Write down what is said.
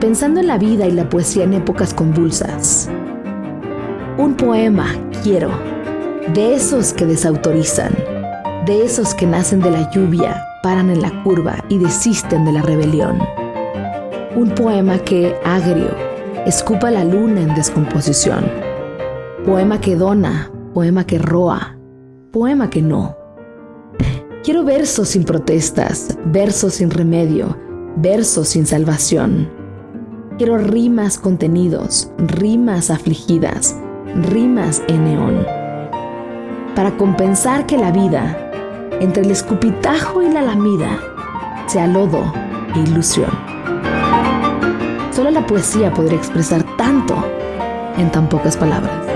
pensando en la vida y la poesía en épocas convulsas. Un poema, quiero, de esos que desautorizan, de esos que nacen de la lluvia, paran en la curva y desisten de la rebelión. Un poema que, agrio, escupa la luna en descomposición. Poema que dona, poema que roa, poema que no. Quiero versos sin protestas, versos sin remedio, versos sin salvación. Quiero rimas contenidos, rimas afligidas, rimas en neón. Para compensar que la vida, entre el escupitajo y la lamida, sea lodo e ilusión. Solo la poesía podría expresar tanto en tan pocas palabras.